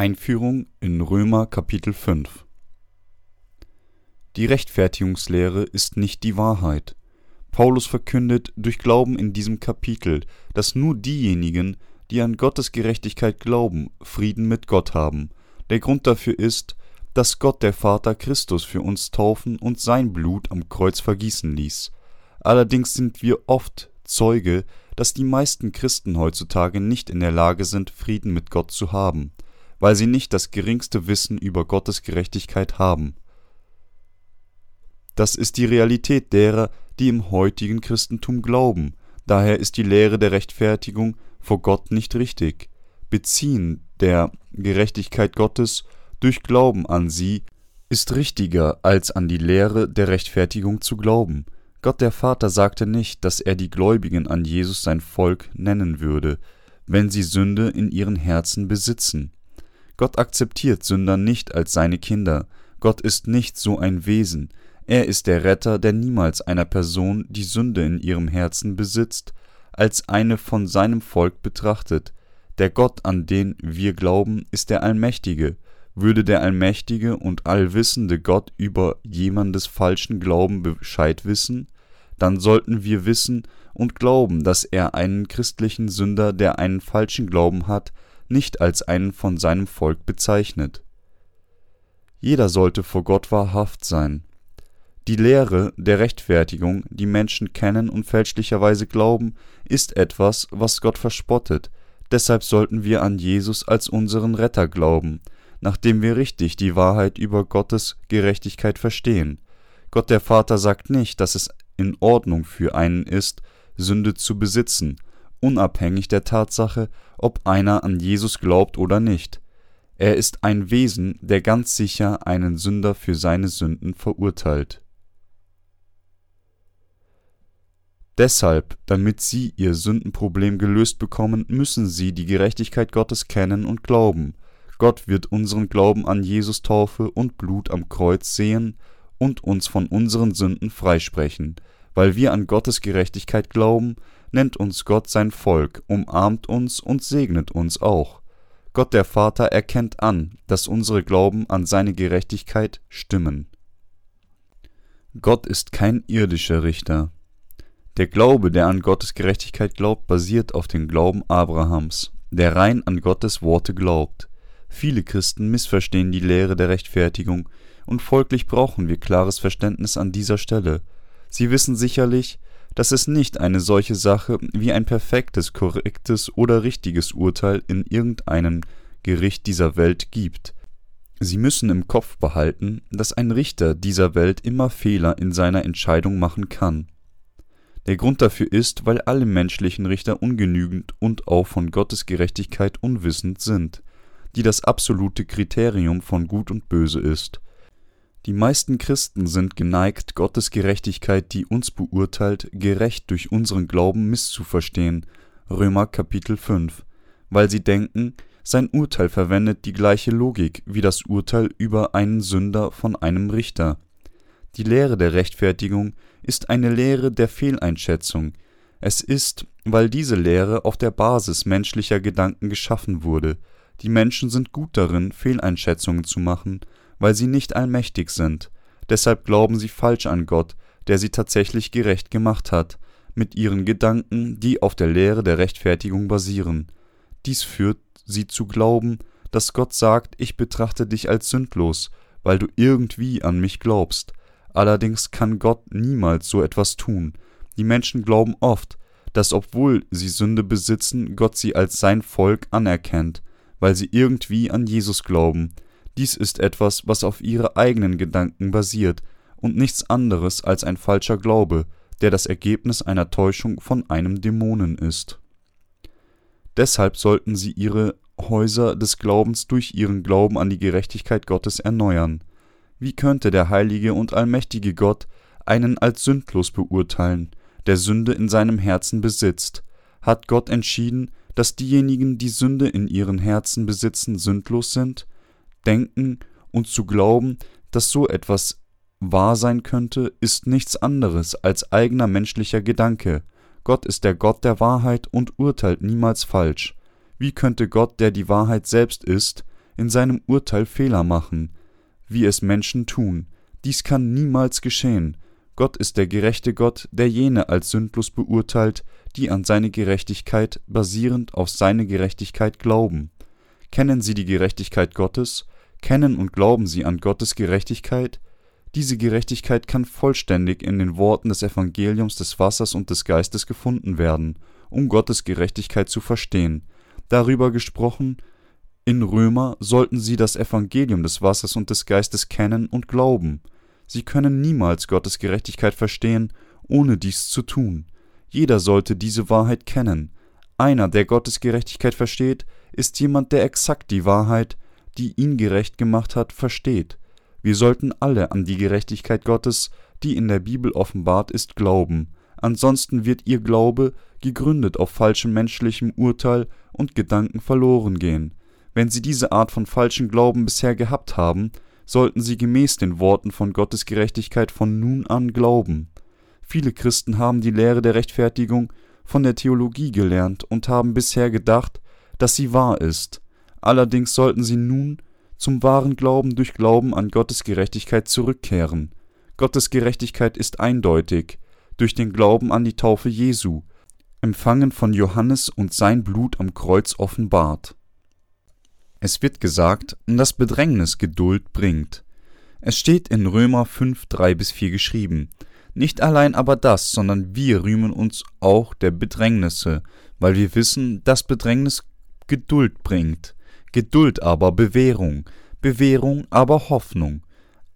Einführung in Römer Kapitel 5 Die Rechtfertigungslehre ist nicht die Wahrheit. Paulus verkündet durch Glauben in diesem Kapitel, dass nur diejenigen, die an Gottes Gerechtigkeit glauben, Frieden mit Gott haben. Der Grund dafür ist, dass Gott der Vater Christus für uns taufen und sein Blut am Kreuz vergießen ließ. Allerdings sind wir oft Zeuge, dass die meisten Christen heutzutage nicht in der Lage sind, Frieden mit Gott zu haben weil sie nicht das geringste Wissen über Gottes Gerechtigkeit haben. Das ist die Realität derer, die im heutigen Christentum glauben, daher ist die Lehre der Rechtfertigung vor Gott nicht richtig. Beziehen der Gerechtigkeit Gottes durch Glauben an sie ist richtiger, als an die Lehre der Rechtfertigung zu glauben. Gott der Vater sagte nicht, dass er die Gläubigen an Jesus sein Volk nennen würde, wenn sie Sünde in ihren Herzen besitzen. Gott akzeptiert Sünder nicht als seine Kinder. Gott ist nicht so ein Wesen. Er ist der Retter, der niemals einer Person, die Sünde in ihrem Herzen besitzt, als eine von seinem Volk betrachtet. Der Gott, an den wir glauben, ist der Allmächtige. Würde der allmächtige und allwissende Gott über jemandes falschen Glauben Bescheid wissen, dann sollten wir wissen und glauben, dass er einen christlichen Sünder, der einen falschen Glauben hat, nicht als einen von seinem Volk bezeichnet. Jeder sollte vor Gott wahrhaft sein. Die Lehre der Rechtfertigung, die Menschen kennen und fälschlicherweise glauben, ist etwas, was Gott verspottet, deshalb sollten wir an Jesus als unseren Retter glauben, nachdem wir richtig die Wahrheit über Gottes Gerechtigkeit verstehen. Gott der Vater sagt nicht, dass es in Ordnung für einen ist, Sünde zu besitzen, unabhängig der Tatsache, ob einer an Jesus glaubt oder nicht. Er ist ein Wesen, der ganz sicher einen Sünder für seine Sünden verurteilt. Deshalb, damit sie ihr Sündenproblem gelöst bekommen, müssen sie die Gerechtigkeit Gottes kennen und glauben. Gott wird unseren Glauben an Jesus Taufe und Blut am Kreuz sehen und uns von unseren Sünden freisprechen. Weil wir an Gottes Gerechtigkeit glauben, nennt uns Gott sein Volk, umarmt uns und segnet uns auch. Gott der Vater erkennt an, dass unsere Glauben an seine Gerechtigkeit stimmen. Gott ist kein irdischer Richter. Der Glaube, der an Gottes Gerechtigkeit glaubt, basiert auf dem Glauben Abrahams, der rein an Gottes Worte glaubt. Viele Christen missverstehen die Lehre der Rechtfertigung, und folglich brauchen wir klares Verständnis an dieser Stelle. Sie wissen sicherlich, dass es nicht eine solche Sache wie ein perfektes, korrektes oder richtiges Urteil in irgendeinem Gericht dieser Welt gibt. Sie müssen im Kopf behalten, dass ein Richter dieser Welt immer Fehler in seiner Entscheidung machen kann. Der Grund dafür ist, weil alle menschlichen Richter ungenügend und auch von Gottes Gerechtigkeit unwissend sind, die das absolute Kriterium von Gut und Böse ist. Die meisten Christen sind geneigt, Gottes Gerechtigkeit, die uns beurteilt, gerecht durch unseren Glauben misszuverstehen (Römer Kapitel 5), weil sie denken, sein Urteil verwendet die gleiche Logik wie das Urteil über einen Sünder von einem Richter. Die Lehre der Rechtfertigung ist eine Lehre der Fehleinschätzung. Es ist, weil diese Lehre auf der Basis menschlicher Gedanken geschaffen wurde. Die Menschen sind gut darin, Fehleinschätzungen zu machen weil sie nicht allmächtig sind. Deshalb glauben sie falsch an Gott, der sie tatsächlich gerecht gemacht hat, mit ihren Gedanken, die auf der Lehre der Rechtfertigung basieren. Dies führt sie zu glauben, dass Gott sagt, ich betrachte dich als sündlos, weil du irgendwie an mich glaubst. Allerdings kann Gott niemals so etwas tun. Die Menschen glauben oft, dass obwohl sie Sünde besitzen, Gott sie als sein Volk anerkennt, weil sie irgendwie an Jesus glauben. Dies ist etwas, was auf ihre eigenen Gedanken basiert und nichts anderes als ein falscher Glaube, der das Ergebnis einer Täuschung von einem Dämonen ist. Deshalb sollten sie ihre Häuser des Glaubens durch ihren Glauben an die Gerechtigkeit Gottes erneuern. Wie könnte der heilige und allmächtige Gott einen als sündlos beurteilen, der Sünde in seinem Herzen besitzt? Hat Gott entschieden, dass diejenigen, die Sünde in ihren Herzen besitzen, sündlos sind? Denken und zu glauben, dass so etwas wahr sein könnte, ist nichts anderes als eigener menschlicher Gedanke. Gott ist der Gott der Wahrheit und urteilt niemals falsch. Wie könnte Gott, der die Wahrheit selbst ist, in seinem Urteil Fehler machen, wie es Menschen tun. Dies kann niemals geschehen. Gott ist der gerechte Gott, der jene als sündlos beurteilt, die an seine Gerechtigkeit basierend auf seine Gerechtigkeit glauben. Kennen Sie die Gerechtigkeit Gottes? Kennen und glauben Sie an Gottes Gerechtigkeit? Diese Gerechtigkeit kann vollständig in den Worten des Evangeliums des Wassers und des Geistes gefunden werden, um Gottes Gerechtigkeit zu verstehen. Darüber gesprochen, in Römer sollten sie das Evangelium des Wassers und des Geistes kennen und glauben. Sie können niemals Gottes Gerechtigkeit verstehen, ohne dies zu tun. Jeder sollte diese Wahrheit kennen. Einer, der Gottes Gerechtigkeit versteht, ist jemand, der exakt die Wahrheit, die ihn gerecht gemacht hat, versteht. Wir sollten alle an die Gerechtigkeit Gottes, die in der Bibel offenbart ist, glauben, ansonsten wird ihr Glaube, gegründet auf falschem menschlichem Urteil und Gedanken, verloren gehen. Wenn Sie diese Art von falschen Glauben bisher gehabt haben, sollten Sie gemäß den Worten von Gottes Gerechtigkeit von nun an glauben. Viele Christen haben die Lehre der Rechtfertigung von der Theologie gelernt und haben bisher gedacht, dass sie wahr ist. Allerdings sollten sie nun zum wahren Glauben durch Glauben an Gottes Gerechtigkeit zurückkehren. Gottes Gerechtigkeit ist eindeutig durch den Glauben an die Taufe Jesu, empfangen von Johannes und sein Blut am Kreuz offenbart. Es wird gesagt, dass Bedrängnis Geduld bringt. Es steht in Römer 5, 3 bis 4 geschrieben. Nicht allein aber das, sondern wir rühmen uns auch der Bedrängnisse, weil wir wissen, dass Bedrängnis Geduld bringt. Geduld aber Bewährung, Bewährung aber Hoffnung.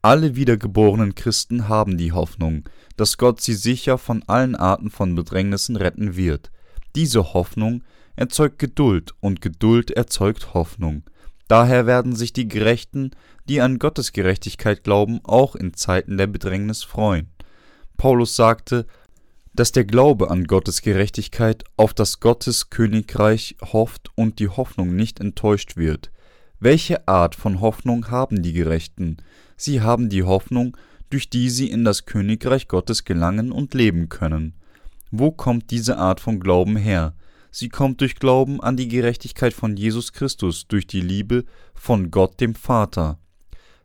Alle wiedergeborenen Christen haben die Hoffnung, dass Gott sie sicher von allen Arten von Bedrängnissen retten wird. Diese Hoffnung erzeugt Geduld und Geduld erzeugt Hoffnung. Daher werden sich die Gerechten, die an Gottes Gerechtigkeit glauben, auch in Zeiten der Bedrängnis freuen. Paulus sagte, dass der Glaube an Gottes Gerechtigkeit auf das Gottes Königreich hofft und die Hoffnung nicht enttäuscht wird. Welche Art von Hoffnung haben die Gerechten? Sie haben die Hoffnung, durch die sie in das Königreich Gottes gelangen und leben können. Wo kommt diese Art von Glauben her? Sie kommt durch Glauben an die Gerechtigkeit von Jesus Christus, durch die Liebe von Gott dem Vater.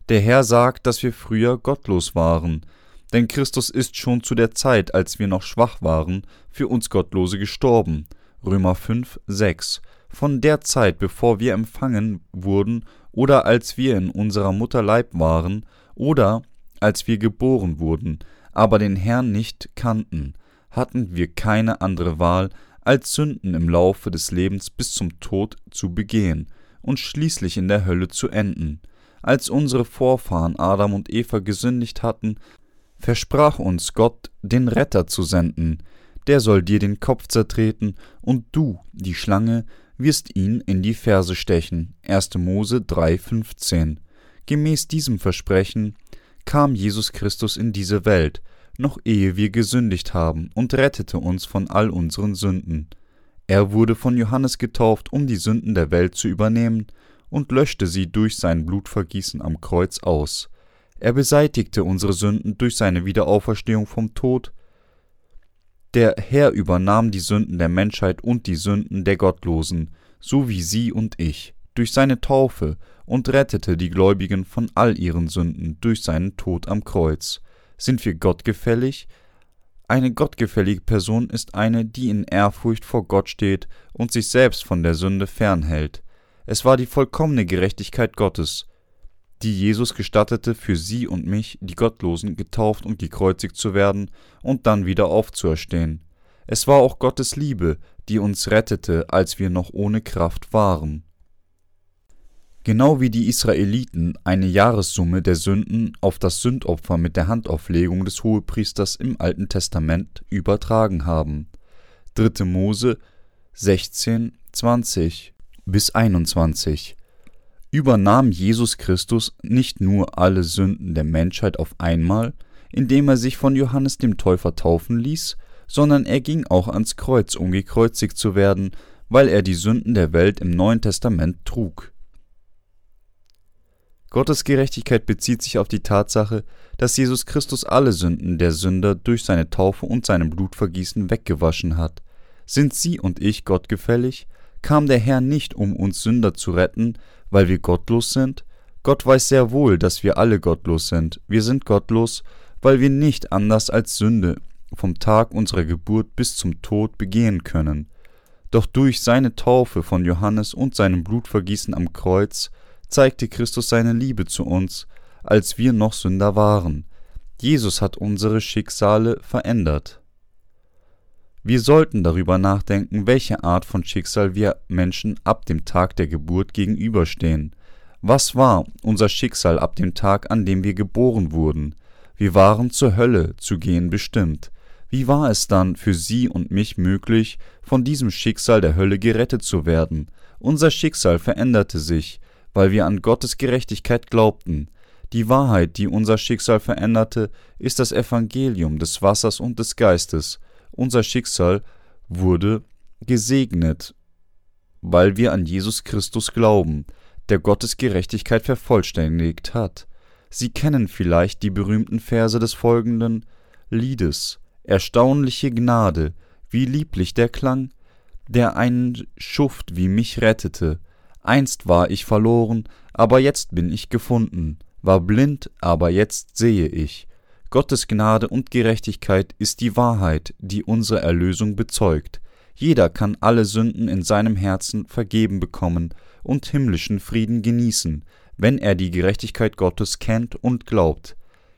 Der Herr sagt, dass wir früher gottlos waren, denn Christus ist schon zu der Zeit, als wir noch schwach waren, für uns Gottlose gestorben. Römer 5, 6. Von der Zeit, bevor wir empfangen wurden, oder als wir in unserer Mutter Leib waren, oder als wir geboren wurden, aber den Herrn nicht kannten, hatten wir keine andere Wahl, als Sünden im Laufe des Lebens bis zum Tod zu begehen und schließlich in der Hölle zu enden. Als unsere Vorfahren Adam und Eva gesündigt hatten, versprach uns Gott, den Retter zu senden, der soll dir den Kopf zertreten, und du, die Schlange, wirst ihn in die Ferse stechen. 1. Mose 3,15. Gemäß diesem Versprechen kam Jesus Christus in diese Welt, noch ehe wir gesündigt haben, und rettete uns von all unseren Sünden. Er wurde von Johannes getauft, um die Sünden der Welt zu übernehmen, und löschte sie durch sein Blutvergießen am Kreuz aus. Er beseitigte unsere Sünden durch seine Wiederauferstehung vom Tod. Der Herr übernahm die Sünden der Menschheit und die Sünden der Gottlosen, so wie Sie und ich, durch seine Taufe und rettete die Gläubigen von all ihren Sünden durch seinen Tod am Kreuz. Sind wir gottgefällig? Eine gottgefällige Person ist eine, die in Ehrfurcht vor Gott steht und sich selbst von der Sünde fernhält. Es war die vollkommene Gerechtigkeit Gottes, die Jesus gestattete, für sie und mich, die Gottlosen, getauft und gekreuzigt zu werden und dann wieder aufzuerstehen. Es war auch Gottes Liebe, die uns rettete, als wir noch ohne Kraft waren. Genau wie die Israeliten eine Jahressumme der Sünden auf das Sündopfer mit der Handauflegung des Hohepriesters im Alten Testament übertragen haben. 3. Mose 16, 20 bis 21 übernahm Jesus Christus nicht nur alle Sünden der Menschheit auf einmal, indem er sich von Johannes dem Täufer taufen ließ, sondern er ging auch ans Kreuz, um gekreuzigt zu werden, weil er die Sünden der Welt im Neuen Testament trug. Gottes Gerechtigkeit bezieht sich auf die Tatsache, dass Jesus Christus alle Sünden der Sünder durch seine Taufe und seinem Blutvergießen weggewaschen hat. Sind Sie und ich Gott gefällig? Kam der Herr nicht, um uns Sünder zu retten, weil wir gottlos sind? Gott weiß sehr wohl, dass wir alle gottlos sind. Wir sind gottlos, weil wir nicht anders als Sünde vom Tag unserer Geburt bis zum Tod begehen können. Doch durch seine Taufe von Johannes und seinem Blutvergießen am Kreuz zeigte Christus seine Liebe zu uns, als wir noch Sünder waren. Jesus hat unsere Schicksale verändert. Wir sollten darüber nachdenken, welche Art von Schicksal wir Menschen ab dem Tag der Geburt gegenüberstehen. Was war unser Schicksal ab dem Tag, an dem wir geboren wurden? Wir waren zur Hölle zu gehen bestimmt. Wie war es dann für Sie und mich möglich, von diesem Schicksal der Hölle gerettet zu werden? Unser Schicksal veränderte sich, weil wir an Gottes Gerechtigkeit glaubten. Die Wahrheit, die unser Schicksal veränderte, ist das Evangelium des Wassers und des Geistes. Unser Schicksal wurde gesegnet, weil wir an Jesus Christus glauben, der Gottes Gerechtigkeit vervollständigt hat. Sie kennen vielleicht die berühmten Verse des folgenden Liedes Erstaunliche Gnade, wie lieblich der Klang, der einen Schuft wie mich rettete. Einst war ich verloren, aber jetzt bin ich gefunden, war blind, aber jetzt sehe ich. Gottes Gnade und Gerechtigkeit ist die Wahrheit, die unsere Erlösung bezeugt. Jeder kann alle Sünden in seinem Herzen vergeben bekommen und himmlischen Frieden genießen, wenn er die Gerechtigkeit Gottes kennt und glaubt.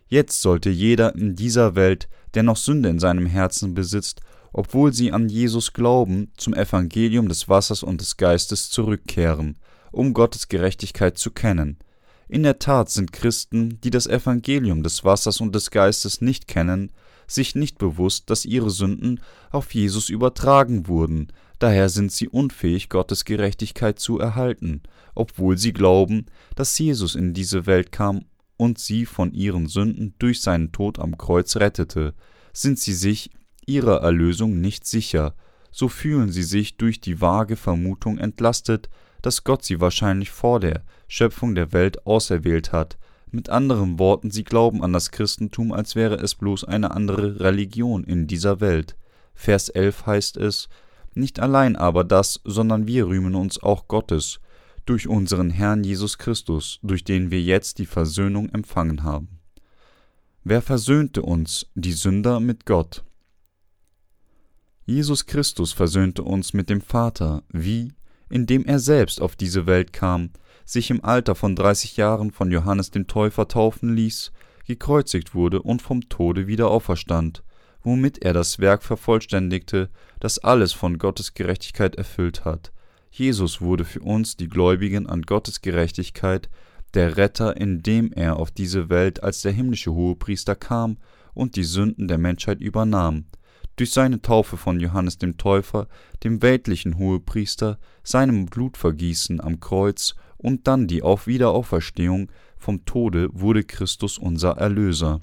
Jetzt sollte jeder in dieser Welt der noch Sünde in seinem Herzen besitzt, obwohl sie an Jesus glauben, zum Evangelium des Wassers und des Geistes zurückkehren, um Gottes Gerechtigkeit zu kennen. In der Tat sind Christen, die das Evangelium des Wassers und des Geistes nicht kennen, sich nicht bewusst, dass ihre Sünden auf Jesus übertragen wurden, daher sind sie unfähig, Gottes Gerechtigkeit zu erhalten, obwohl sie glauben, dass Jesus in diese Welt kam und sie von ihren Sünden durch seinen Tod am Kreuz rettete, sind sie sich ihrer Erlösung nicht sicher, so fühlen sie sich durch die vage Vermutung entlastet, dass Gott sie wahrscheinlich vor der Schöpfung der Welt auserwählt hat. Mit anderen Worten, sie glauben an das Christentum, als wäre es bloß eine andere Religion in dieser Welt. Vers 11 heißt es, nicht allein aber das, sondern wir rühmen uns auch Gottes, durch unseren Herrn Jesus Christus, durch den wir jetzt die Versöhnung empfangen haben. Wer versöhnte uns, die Sünder, mit Gott? Jesus Christus versöhnte uns mit dem Vater, wie, indem er selbst auf diese Welt kam, sich im Alter von dreißig Jahren von Johannes dem Täufer taufen ließ, gekreuzigt wurde und vom Tode wieder auferstand, womit er das Werk vervollständigte, das alles von Gottes Gerechtigkeit erfüllt hat, Jesus wurde für uns, die Gläubigen an Gottes Gerechtigkeit, der Retter, indem er auf diese Welt als der himmlische Hohepriester kam und die Sünden der Menschheit übernahm. Durch seine Taufe von Johannes dem Täufer, dem weltlichen Hohepriester, seinem Blutvergießen am Kreuz und dann die Auf Wiederauferstehung vom Tode wurde Christus unser Erlöser.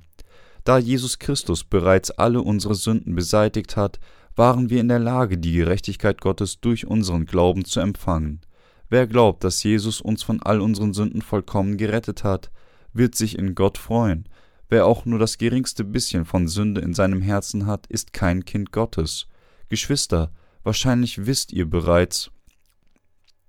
Da Jesus Christus bereits alle unsere Sünden beseitigt hat, waren wir in der Lage, die Gerechtigkeit Gottes durch unseren Glauben zu empfangen. Wer glaubt, dass Jesus uns von all unseren Sünden vollkommen gerettet hat, wird sich in Gott freuen. Wer auch nur das geringste bisschen von Sünde in seinem Herzen hat, ist kein Kind Gottes. Geschwister, wahrscheinlich wisst ihr bereits,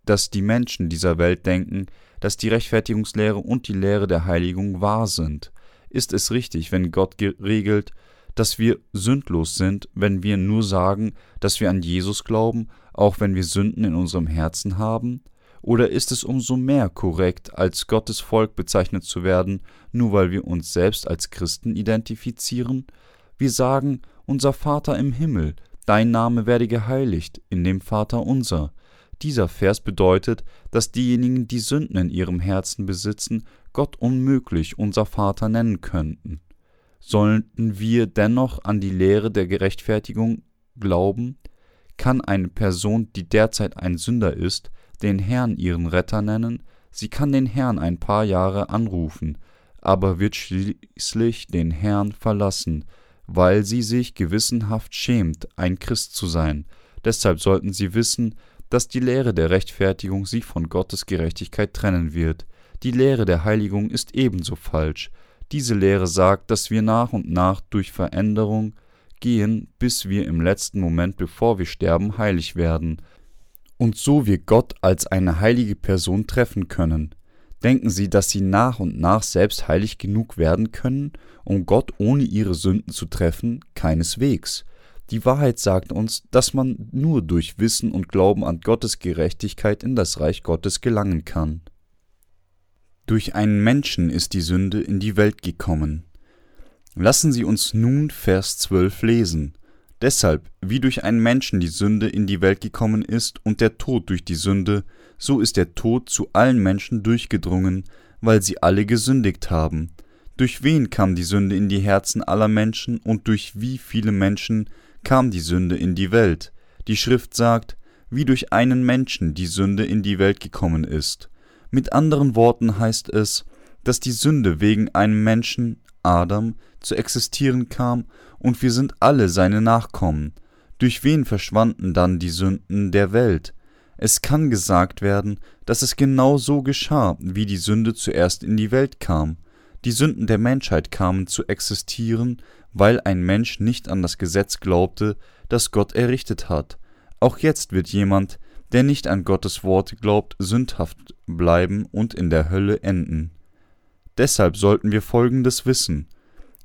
dass die Menschen dieser Welt denken, dass die Rechtfertigungslehre und die Lehre der Heiligung wahr sind. Ist es richtig, wenn Gott geregelt, dass wir sündlos sind, wenn wir nur sagen, dass wir an Jesus glauben, auch wenn wir Sünden in unserem Herzen haben? Oder ist es umso mehr korrekt, als Gottes Volk bezeichnet zu werden, nur weil wir uns selbst als Christen identifizieren? Wir sagen, unser Vater im Himmel, dein Name werde geheiligt, in dem Vater unser. Dieser Vers bedeutet, dass diejenigen, die Sünden in ihrem Herzen besitzen, Gott unmöglich unser Vater nennen könnten sollten wir dennoch an die Lehre der Gerechtfertigung glauben? Kann eine Person, die derzeit ein Sünder ist, den Herrn ihren Retter nennen? Sie kann den Herrn ein paar Jahre anrufen, aber wird schließlich den Herrn verlassen, weil sie sich gewissenhaft schämt, ein Christ zu sein. Deshalb sollten sie wissen, dass die Lehre der Rechtfertigung sie von Gottes Gerechtigkeit trennen wird. Die Lehre der Heiligung ist ebenso falsch. Diese Lehre sagt, dass wir nach und nach durch Veränderung gehen, bis wir im letzten Moment, bevor wir sterben, heilig werden. Und so wir Gott als eine heilige Person treffen können. Denken Sie, dass Sie nach und nach selbst heilig genug werden können, um Gott ohne Ihre Sünden zu treffen? Keineswegs. Die Wahrheit sagt uns, dass man nur durch Wissen und Glauben an Gottes Gerechtigkeit in das Reich Gottes gelangen kann. Durch einen Menschen ist die Sünde in die Welt gekommen. Lassen Sie uns nun Vers 12 lesen. Deshalb, wie durch einen Menschen die Sünde in die Welt gekommen ist und der Tod durch die Sünde, so ist der Tod zu allen Menschen durchgedrungen, weil sie alle gesündigt haben. Durch wen kam die Sünde in die Herzen aller Menschen und durch wie viele Menschen kam die Sünde in die Welt? Die Schrift sagt, wie durch einen Menschen die Sünde in die Welt gekommen ist. Mit anderen Worten heißt es, dass die Sünde wegen einem Menschen, Adam, zu existieren kam und wir sind alle seine Nachkommen. Durch wen verschwanden dann die Sünden der Welt? Es kann gesagt werden, dass es genau so geschah, wie die Sünde zuerst in die Welt kam. Die Sünden der Menschheit kamen zu existieren, weil ein Mensch nicht an das Gesetz glaubte, das Gott errichtet hat. Auch jetzt wird jemand, der nicht an Gottes Wort glaubt, sündhaft bleiben und in der Hölle enden. Deshalb sollten wir Folgendes wissen.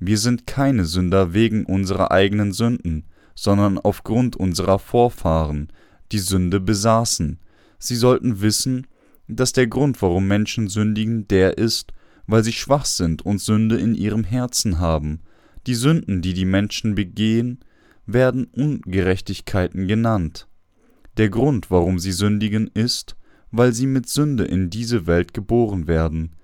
Wir sind keine Sünder wegen unserer eigenen Sünden, sondern aufgrund unserer Vorfahren, die Sünde besaßen. Sie sollten wissen, dass der Grund, warum Menschen sündigen, der ist, weil sie schwach sind und Sünde in ihrem Herzen haben. Die Sünden, die die Menschen begehen, werden Ungerechtigkeiten genannt. Der Grund, warum sie sündigen, ist, weil sie mit Sünde in diese Welt geboren werden,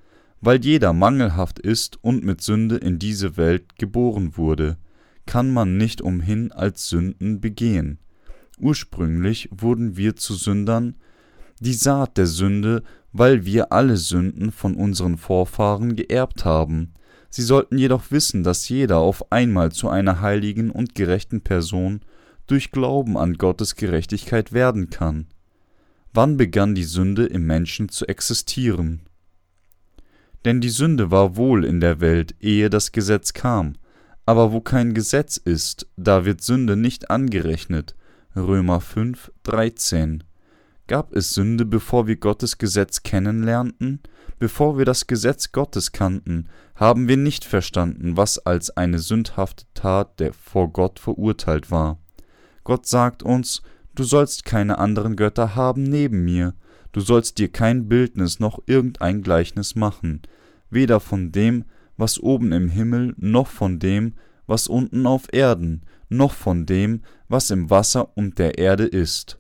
weil jeder mangelhaft ist und mit Sünde in diese Welt geboren wurde, kann man nicht umhin als Sünden begehen. Ursprünglich wurden wir zu Sündern, die Saat der Sünde, weil wir alle Sünden von unseren Vorfahren geerbt haben. Sie sollten jedoch wissen, dass jeder auf einmal zu einer heiligen und gerechten Person durch Glauben an Gottes Gerechtigkeit werden kann. Wann begann die Sünde im Menschen zu existieren? Denn die Sünde war wohl in der Welt, ehe das Gesetz kam, aber wo kein Gesetz ist, da wird Sünde nicht angerechnet, Römer 5, 13. Gab es Sünde, bevor wir Gottes Gesetz kennenlernten? Bevor wir das Gesetz Gottes kannten, haben wir nicht verstanden, was als eine sündhafte Tat, der vor Gott verurteilt war. Gott sagt uns, du sollst keine anderen Götter haben neben mir, du sollst dir kein Bildnis noch irgendein Gleichnis machen, weder von dem, was oben im Himmel, noch von dem, was unten auf Erden, noch von dem, was im Wasser und der Erde ist.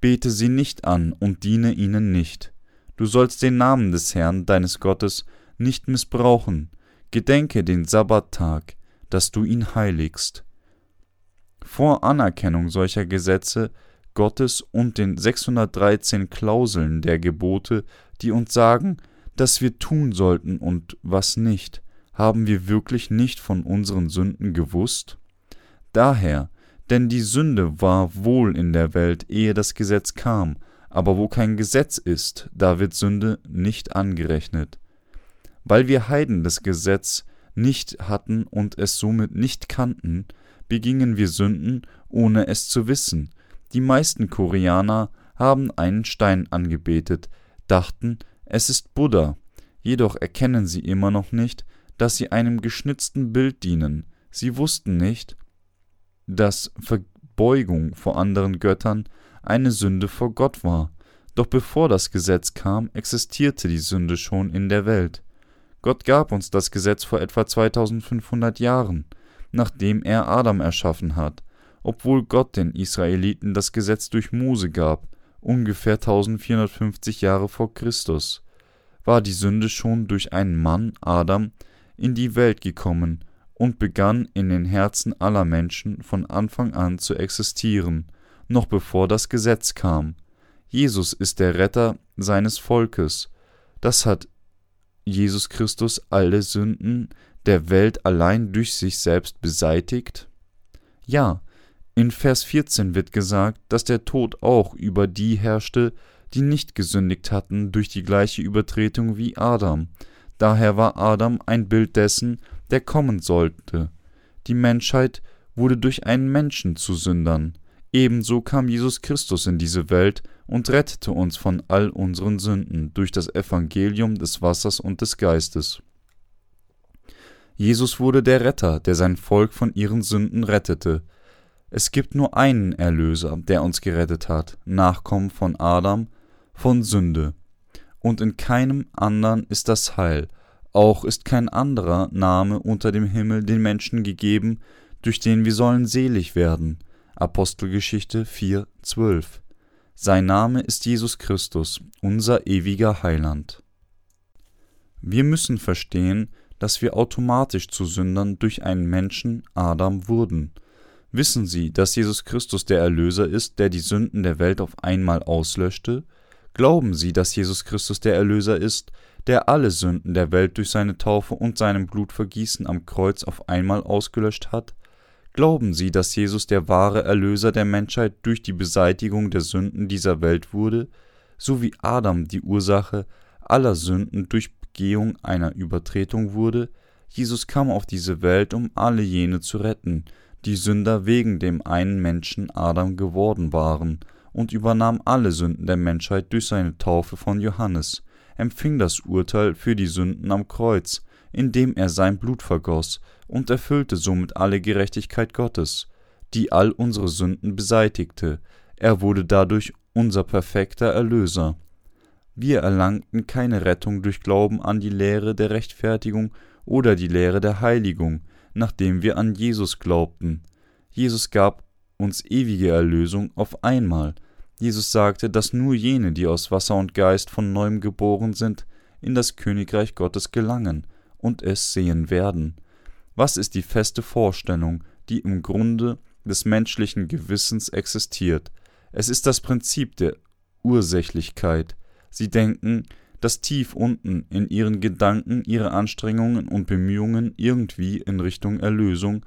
Bete sie nicht an und diene ihnen nicht. Du sollst den Namen des Herrn deines Gottes nicht missbrauchen. Gedenke den Sabbattag, dass du ihn heiligst. Vor Anerkennung solcher Gesetze Gottes und den 613 Klauseln der Gebote, die uns sagen, dass wir tun sollten und was nicht, haben wir wirklich nicht von unseren Sünden gewusst? Daher, denn die Sünde war wohl in der Welt, ehe das Gesetz kam, aber wo kein Gesetz ist, da wird Sünde nicht angerechnet. Weil wir Heiden das Gesetz nicht hatten und es somit nicht kannten, begingen wir Sünden, ohne es zu wissen. Die meisten Koreaner haben einen Stein angebetet, dachten, es ist Buddha, jedoch erkennen sie immer noch nicht, dass sie einem geschnitzten Bild dienen. Sie wussten nicht, dass Verbeugung vor anderen Göttern eine Sünde vor Gott war. Doch bevor das Gesetz kam, existierte die Sünde schon in der Welt. Gott gab uns das Gesetz vor etwa 2500 Jahren, nachdem er Adam erschaffen hat, obwohl Gott den Israeliten das Gesetz durch Mose gab, ungefähr 1450 Jahre vor Christus, war die Sünde schon durch einen Mann, Adam, in die Welt gekommen und begann in den Herzen aller Menschen von Anfang an zu existieren, noch bevor das Gesetz kam. Jesus ist der Retter seines Volkes. Das hat Jesus Christus alle Sünden der Welt allein durch sich selbst beseitigt? Ja, in Vers 14 wird gesagt, dass der Tod auch über die herrschte, die nicht gesündigt hatten durch die gleiche Übertretung wie Adam. Daher war Adam ein Bild dessen, der kommen sollte. Die Menschheit wurde durch einen Menschen zu Sündern. Ebenso kam Jesus Christus in diese Welt und rettete uns von all unseren Sünden durch das Evangelium des Wassers und des Geistes. Jesus wurde der Retter, der sein Volk von ihren Sünden rettete. Es gibt nur einen Erlöser, der uns gerettet hat, Nachkommen von Adam, von Sünde. Und in keinem anderen ist das Heil, auch ist kein anderer Name unter dem Himmel den Menschen gegeben, durch den wir sollen selig werden. Apostelgeschichte 4, 12. Sein Name ist Jesus Christus, unser ewiger Heiland. Wir müssen verstehen, dass wir automatisch zu Sündern durch einen Menschen, Adam, wurden. Wissen Sie, dass Jesus Christus der Erlöser ist, der die Sünden der Welt auf einmal auslöschte? Glauben Sie, dass Jesus Christus der Erlöser ist, der alle Sünden der Welt durch seine Taufe und seinem Blutvergießen am Kreuz auf einmal ausgelöscht hat? Glauben Sie, dass Jesus der wahre Erlöser der Menschheit durch die Beseitigung der Sünden dieser Welt wurde, so wie Adam die Ursache aller Sünden durch Begehung einer Übertretung wurde? Jesus kam auf diese Welt, um alle jene zu retten, die Sünder wegen dem einen Menschen Adam geworden waren, und übernahm alle Sünden der Menschheit durch seine Taufe von Johannes, empfing das Urteil für die Sünden am Kreuz, indem er sein Blut vergoß und erfüllte somit alle Gerechtigkeit Gottes, die all unsere Sünden beseitigte. Er wurde dadurch unser perfekter Erlöser. Wir erlangten keine Rettung durch Glauben an die Lehre der Rechtfertigung oder die Lehre der Heiligung, nachdem wir an Jesus glaubten. Jesus gab uns ewige Erlösung auf einmal. Jesus sagte, dass nur jene, die aus Wasser und Geist von neuem geboren sind, in das Königreich Gottes gelangen und es sehen werden. Was ist die feste Vorstellung, die im Grunde des menschlichen Gewissens existiert? Es ist das Prinzip der Ursächlichkeit. Sie denken, dass tief unten in ihren Gedanken ihre Anstrengungen und Bemühungen irgendwie in Richtung Erlösung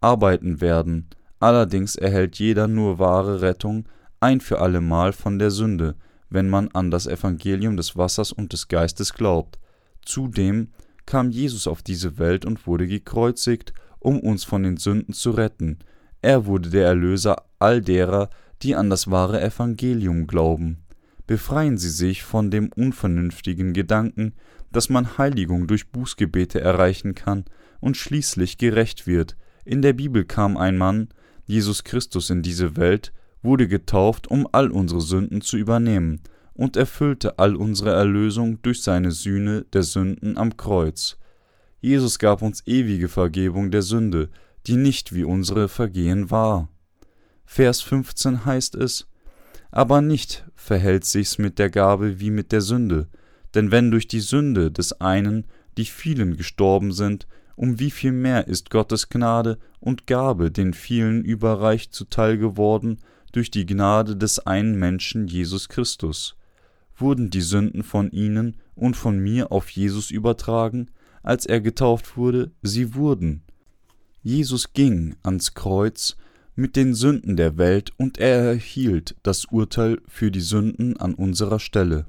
arbeiten werden. Allerdings erhält jeder nur wahre Rettung ein für allemal von der Sünde, wenn man an das Evangelium des Wassers und des Geistes glaubt. Zudem kam Jesus auf diese Welt und wurde gekreuzigt, um uns von den Sünden zu retten. Er wurde der Erlöser all derer, die an das wahre Evangelium glauben. Befreien Sie sich von dem unvernünftigen Gedanken, dass man Heiligung durch Bußgebete erreichen kann und schließlich gerecht wird. In der Bibel kam ein Mann, Jesus Christus, in diese Welt, wurde getauft, um all unsere Sünden zu übernehmen, und erfüllte all unsere Erlösung durch seine Sühne der Sünden am Kreuz. Jesus gab uns ewige Vergebung der Sünde, die nicht wie unsere Vergehen war. Vers 15 heißt es, aber nicht verhält sich's mit der Gabe wie mit der Sünde, denn wenn durch die Sünde des einen die vielen gestorben sind, um wie viel mehr ist Gottes Gnade und Gabe den vielen überreich zuteil geworden durch die Gnade des einen Menschen Jesus Christus wurden die Sünden von ihnen und von mir auf Jesus übertragen, als er getauft wurde, sie wurden. Jesus ging ans Kreuz mit den Sünden der Welt und er erhielt das Urteil für die Sünden an unserer Stelle.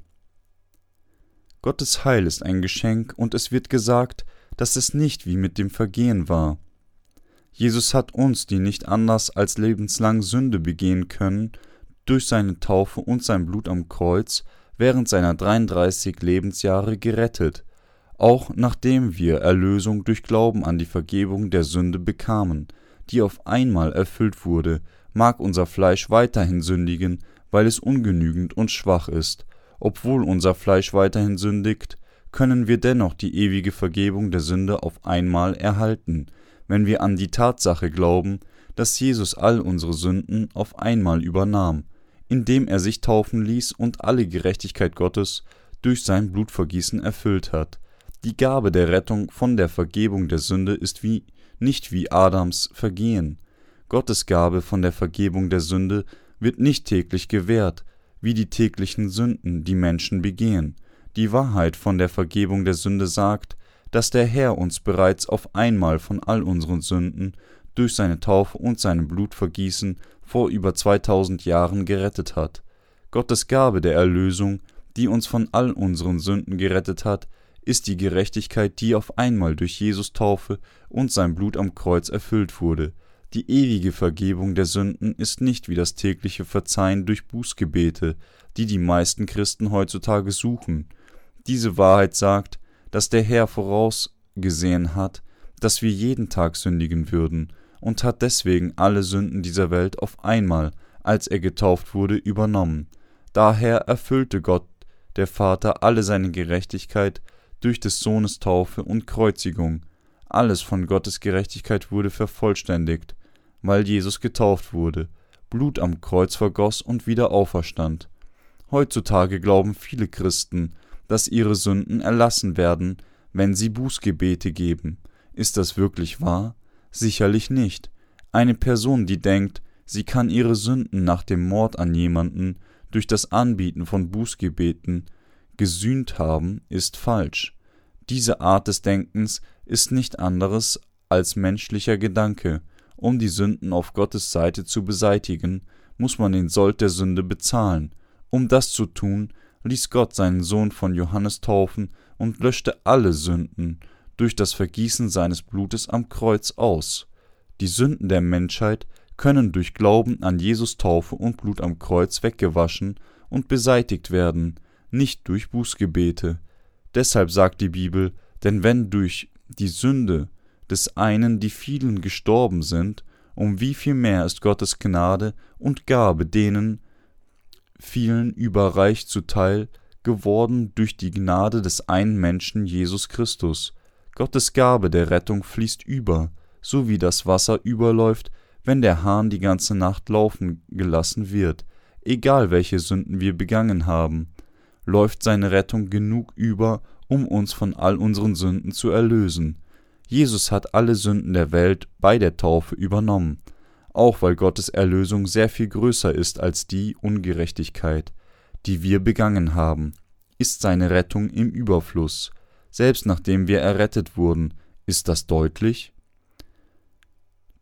Gottes Heil ist ein Geschenk und es wird gesagt, dass es nicht wie mit dem Vergehen war. Jesus hat uns, die nicht anders als lebenslang Sünde begehen können, durch seine Taufe und sein Blut am Kreuz während seiner 33 Lebensjahre gerettet, auch nachdem wir Erlösung durch Glauben an die Vergebung der Sünde bekamen, die auf einmal erfüllt wurde, mag unser Fleisch weiterhin sündigen, weil es ungenügend und schwach ist. Obwohl unser Fleisch weiterhin sündigt, können wir dennoch die ewige Vergebung der Sünde auf einmal erhalten, wenn wir an die Tatsache glauben, dass Jesus all unsere Sünden auf einmal übernahm indem er sich taufen ließ und alle Gerechtigkeit Gottes durch sein Blutvergießen erfüllt hat. Die Gabe der Rettung von der Vergebung der Sünde ist wie nicht wie Adams Vergehen. Gottes Gabe von der Vergebung der Sünde wird nicht täglich gewährt, wie die täglichen Sünden, die Menschen begehen. Die Wahrheit von der Vergebung der Sünde sagt, dass der Herr uns bereits auf einmal von all unseren Sünden durch seine Taufe und seinem Blutvergießen vor über 2000 Jahren gerettet hat. Gottes Gabe der Erlösung, die uns von all unseren Sünden gerettet hat, ist die Gerechtigkeit, die auf einmal durch Jesus Taufe und sein Blut am Kreuz erfüllt wurde. Die ewige Vergebung der Sünden ist nicht wie das tägliche Verzeihen durch Bußgebete, die die meisten Christen heutzutage suchen. Diese Wahrheit sagt, dass der Herr vorausgesehen hat, dass wir jeden Tag sündigen würden, und hat deswegen alle Sünden dieser Welt auf einmal, als er getauft wurde, übernommen. Daher erfüllte Gott der Vater alle seine Gerechtigkeit durch des Sohnes Taufe und Kreuzigung. Alles von Gottes Gerechtigkeit wurde vervollständigt, weil Jesus getauft wurde, Blut am Kreuz vergoss und wieder auferstand. Heutzutage glauben viele Christen, dass ihre Sünden erlassen werden, wenn sie Bußgebete geben. Ist das wirklich wahr? Sicherlich nicht. Eine Person, die denkt, sie kann ihre Sünden nach dem Mord an jemanden durch das Anbieten von Bußgebeten gesühnt haben, ist falsch. Diese Art des Denkens ist nicht anderes als menschlicher Gedanke. Um die Sünden auf Gottes Seite zu beseitigen, muss man den Sold der Sünde bezahlen. Um das zu tun, ließ Gott seinen Sohn von Johannes taufen und löschte alle Sünden durch das Vergießen seines Blutes am Kreuz aus. Die Sünden der Menschheit können durch Glauben an Jesus Taufe und Blut am Kreuz weggewaschen und beseitigt werden, nicht durch Bußgebete. Deshalb sagt die Bibel, denn wenn durch die Sünde des einen die vielen gestorben sind, um wie viel mehr ist Gottes Gnade und Gabe denen vielen überreich zuteil geworden durch die Gnade des einen Menschen Jesus Christus. Gottes Gabe der Rettung fließt über, so wie das Wasser überläuft, wenn der Hahn die ganze Nacht laufen gelassen wird, egal welche Sünden wir begangen haben, läuft seine Rettung genug über, um uns von all unseren Sünden zu erlösen. Jesus hat alle Sünden der Welt bei der Taufe übernommen, auch weil Gottes Erlösung sehr viel größer ist als die Ungerechtigkeit, die wir begangen haben, ist seine Rettung im Überfluss. Selbst nachdem wir errettet wurden, ist das deutlich?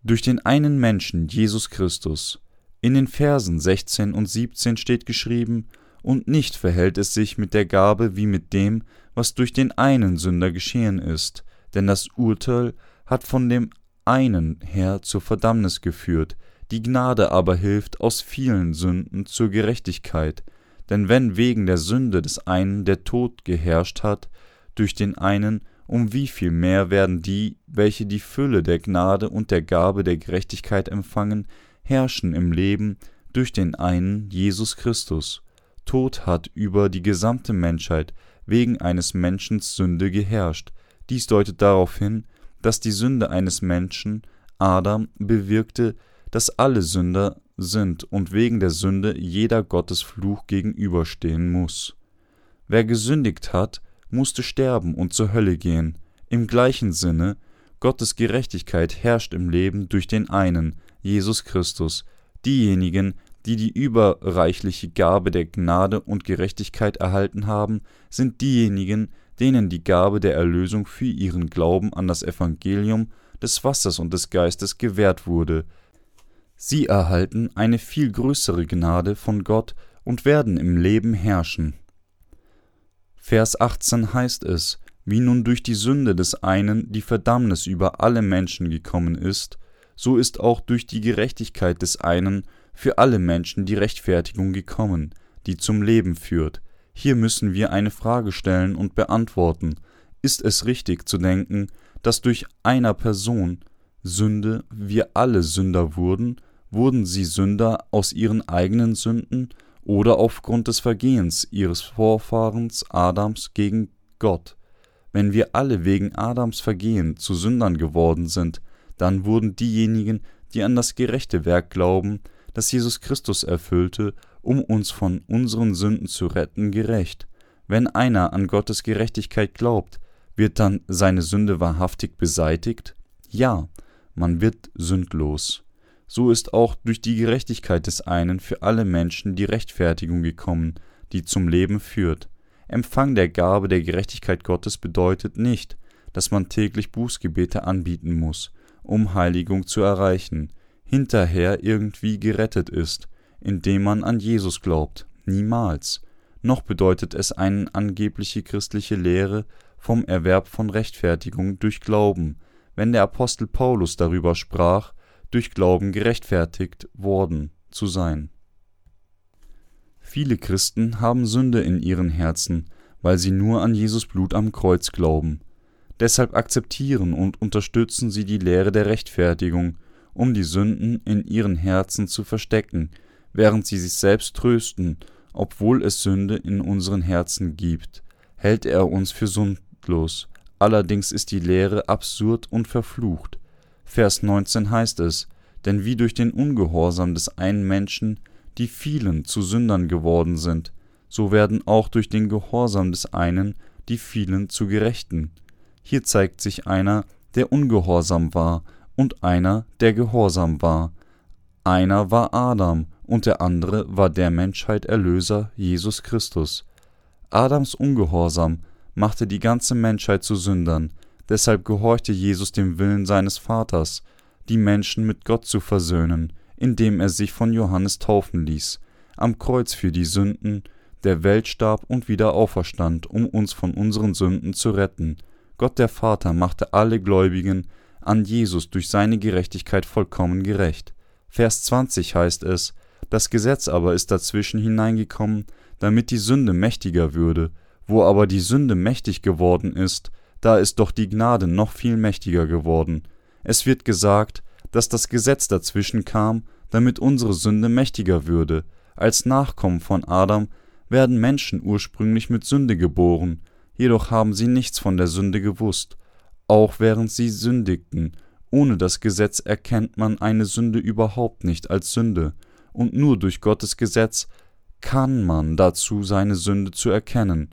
durch den einen Menschen, Jesus Christus. In den Versen 16 und 17 steht geschrieben, und nicht verhält es sich mit der Gabe wie mit dem, was durch den einen Sünder geschehen ist, denn das Urteil hat von dem einen her zur Verdammnis geführt, die Gnade aber hilft aus vielen Sünden zur Gerechtigkeit, denn wenn wegen der Sünde des einen der Tod geherrscht hat, durch den einen, um wie viel mehr werden die, welche die Fülle der Gnade und der Gabe der Gerechtigkeit empfangen, herrschen im Leben durch den einen Jesus Christus. Tod hat über die gesamte Menschheit wegen eines Menschen Sünde geherrscht. Dies deutet darauf hin, dass die Sünde eines Menschen, Adam, bewirkte, dass alle Sünder sind und wegen der Sünde jeder Gottes Fluch gegenüberstehen muss. Wer gesündigt hat, musste sterben und zur Hölle gehen. Im gleichen Sinne, Gottes Gerechtigkeit herrscht im Leben durch den einen, Jesus Christus. Diejenigen, die die überreichliche Gabe der Gnade und Gerechtigkeit erhalten haben, sind diejenigen, denen die Gabe der Erlösung für ihren Glauben an das Evangelium des Wassers und des Geistes gewährt wurde. Sie erhalten eine viel größere Gnade von Gott und werden im Leben herrschen. Vers 18 heißt es, wie nun durch die Sünde des einen die Verdammnis über alle Menschen gekommen ist, so ist auch durch die Gerechtigkeit des einen für alle Menschen die Rechtfertigung gekommen, die zum Leben führt. Hier müssen wir eine Frage stellen und beantworten. Ist es richtig zu denken, dass durch einer Person Sünde wir alle Sünder wurden? Wurden sie Sünder aus ihren eigenen Sünden oder aufgrund des Vergehens ihres Vorfahrens Adams gegen Gott. Wenn wir alle wegen Adams Vergehen zu Sündern geworden sind, dann wurden diejenigen, die an das gerechte Werk glauben, das Jesus Christus erfüllte, um uns von unseren Sünden zu retten, gerecht. Wenn einer an Gottes Gerechtigkeit glaubt, wird dann seine Sünde wahrhaftig beseitigt? Ja, man wird sündlos so ist auch durch die Gerechtigkeit des einen für alle Menschen die Rechtfertigung gekommen, die zum Leben führt. Empfang der Gabe der Gerechtigkeit Gottes bedeutet nicht, dass man täglich Bußgebete anbieten muss, um Heiligung zu erreichen, hinterher irgendwie gerettet ist, indem man an Jesus glaubt. Niemals. Noch bedeutet es eine angebliche christliche Lehre vom Erwerb von Rechtfertigung durch Glauben. Wenn der Apostel Paulus darüber sprach, durch Glauben gerechtfertigt worden zu sein. Viele Christen haben Sünde in ihren Herzen, weil sie nur an Jesus Blut am Kreuz glauben. Deshalb akzeptieren und unterstützen sie die Lehre der Rechtfertigung, um die Sünden in ihren Herzen zu verstecken, während sie sich selbst trösten, obwohl es Sünde in unseren Herzen gibt, hält er uns für sündlos. Allerdings ist die Lehre absurd und verflucht. Vers 19 heißt es, denn wie durch den Ungehorsam des einen Menschen die vielen zu Sündern geworden sind, so werden auch durch den Gehorsam des einen die vielen zu Gerechten. Hier zeigt sich einer, der ungehorsam war, und einer, der gehorsam war. Einer war Adam, und der andere war der Menschheit Erlöser Jesus Christus. Adams Ungehorsam machte die ganze Menschheit zu Sündern, deshalb gehorchte Jesus dem Willen seines Vaters, die Menschen mit Gott zu versöhnen, indem er sich von Johannes taufen ließ, am Kreuz für die Sünden, der Welt starb und wieder auferstand, um uns von unseren Sünden zu retten. Gott der Vater machte alle Gläubigen an Jesus durch seine Gerechtigkeit vollkommen gerecht. Vers 20 heißt es, das Gesetz aber ist dazwischen hineingekommen, damit die Sünde mächtiger würde, wo aber die Sünde mächtig geworden ist, da ist doch die Gnade noch viel mächtiger geworden. Es wird gesagt, dass das Gesetz dazwischen kam, damit unsere Sünde mächtiger würde. Als Nachkommen von Adam werden Menschen ursprünglich mit Sünde geboren, jedoch haben sie nichts von der Sünde gewusst, auch während sie sündigten. Ohne das Gesetz erkennt man eine Sünde überhaupt nicht als Sünde, und nur durch Gottes Gesetz kann man dazu seine Sünde zu erkennen.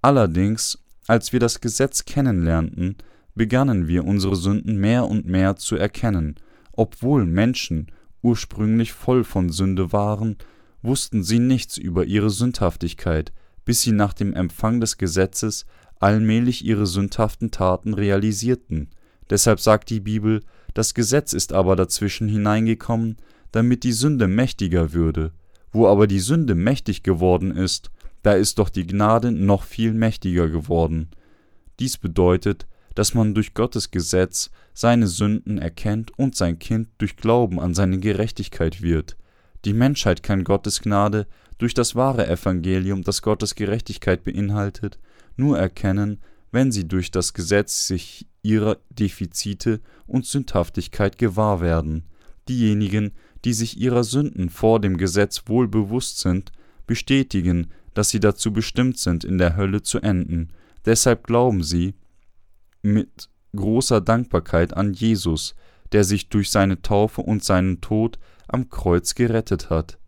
Allerdings, als wir das Gesetz kennenlernten, begannen wir unsere Sünden mehr und mehr zu erkennen, obwohl Menschen ursprünglich voll von Sünde waren, wussten sie nichts über ihre Sündhaftigkeit, bis sie nach dem Empfang des Gesetzes allmählich ihre sündhaften Taten realisierten. Deshalb sagt die Bibel, das Gesetz ist aber dazwischen hineingekommen, damit die Sünde mächtiger würde. Wo aber die Sünde mächtig geworden ist, da ist doch die Gnade noch viel mächtiger geworden. Dies bedeutet, dass man durch Gottes Gesetz seine Sünden erkennt und sein Kind durch Glauben an seine Gerechtigkeit wird. Die Menschheit kann Gottes Gnade durch das wahre Evangelium, das Gottes Gerechtigkeit beinhaltet, nur erkennen, wenn sie durch das Gesetz sich ihrer Defizite und Sündhaftigkeit gewahr werden. Diejenigen, die sich ihrer Sünden vor dem Gesetz wohl bewusst sind, bestätigen, dass sie dazu bestimmt sind, in der Hölle zu enden. Deshalb glauben sie, mit großer Dankbarkeit an Jesus, der sich durch seine Taufe und seinen Tod am Kreuz gerettet hat.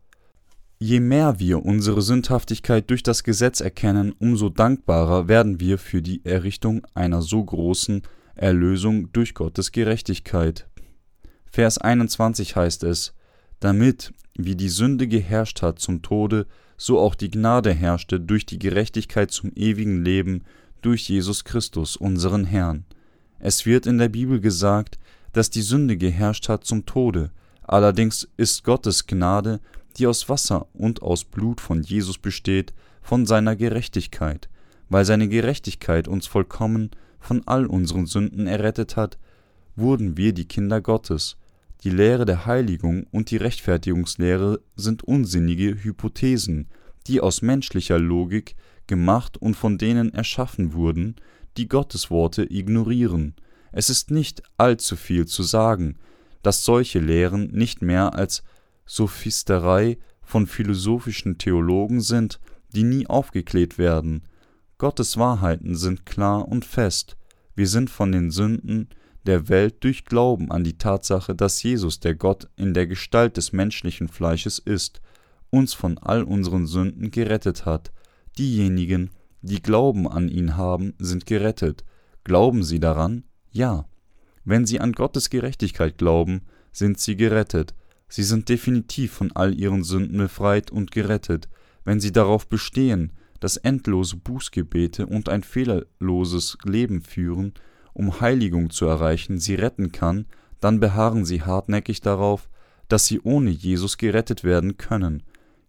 Je mehr wir unsere Sündhaftigkeit durch das Gesetz erkennen, umso dankbarer werden wir für die Errichtung einer so großen Erlösung durch Gottes Gerechtigkeit. Vers 21 heißt es, damit, wie die Sünde geherrscht hat zum Tode, so auch die Gnade herrschte durch die Gerechtigkeit zum ewigen Leben durch Jesus Christus, unseren Herrn. Es wird in der Bibel gesagt, dass die Sünde geherrscht hat zum Tode, allerdings ist Gottes Gnade, die aus Wasser und aus Blut von Jesus besteht, von seiner Gerechtigkeit, weil seine Gerechtigkeit uns vollkommen von all unseren Sünden errettet hat, wurden wir die Kinder Gottes. Die Lehre der Heiligung und die Rechtfertigungslehre sind unsinnige Hypothesen, die aus menschlicher Logik gemacht und von denen erschaffen wurden, die Gottesworte ignorieren. Es ist nicht allzu viel zu sagen, dass solche Lehren nicht mehr als Sophisterei von philosophischen Theologen sind, die nie aufgeklärt werden. Gottes Wahrheiten sind klar und fest. Wir sind von den Sünden der Welt durch Glauben an die Tatsache, dass Jesus, der Gott in der Gestalt des menschlichen Fleisches ist, uns von all unseren Sünden gerettet hat. Diejenigen, die Glauben an ihn haben, sind gerettet. Glauben sie daran? Ja. Wenn sie an Gottes Gerechtigkeit glauben, sind sie gerettet. Sie sind definitiv von all ihren Sünden befreit und gerettet. Wenn sie darauf bestehen, dass endlose Bußgebete und ein fehlerloses Leben führen, um Heiligung zu erreichen, sie retten kann, dann beharren sie hartnäckig darauf, dass sie ohne Jesus gerettet werden können.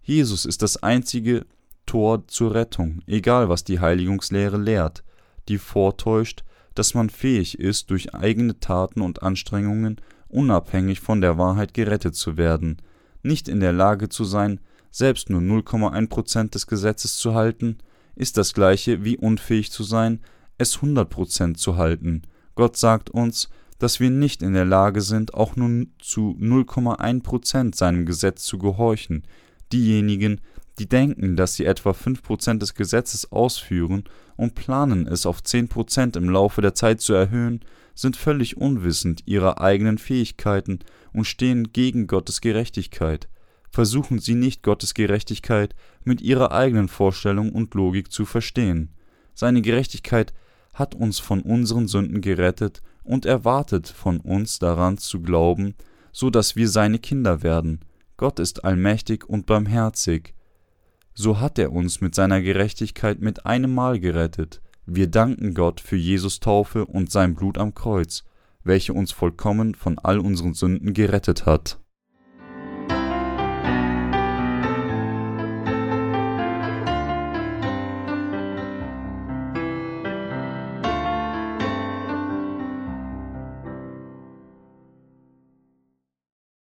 Jesus ist das einzige Tor zur Rettung, egal was die Heiligungslehre lehrt, die vortäuscht, dass man fähig ist, durch eigene Taten und Anstrengungen unabhängig von der Wahrheit gerettet zu werden, nicht in der Lage zu sein, selbst nur 0,1% des Gesetzes zu halten, ist das gleiche wie unfähig zu sein, es 100% zu halten. Gott sagt uns, dass wir nicht in der Lage sind, auch nur zu 0,1% seinem Gesetz zu gehorchen. Diejenigen, die denken, dass sie etwa 5% des Gesetzes ausführen und planen es auf 10% im Laufe der Zeit zu erhöhen, sind völlig unwissend ihrer eigenen Fähigkeiten und stehen gegen Gottes Gerechtigkeit. Versuchen Sie nicht Gottes Gerechtigkeit mit Ihrer eigenen Vorstellung und Logik zu verstehen. Seine Gerechtigkeit hat uns von unseren Sünden gerettet und erwartet von uns daran zu glauben, so dass wir seine Kinder werden. Gott ist allmächtig und barmherzig. So hat er uns mit seiner Gerechtigkeit mit einem Mal gerettet. Wir danken Gott für Jesus Taufe und sein Blut am Kreuz, welche uns vollkommen von all unseren Sünden gerettet hat.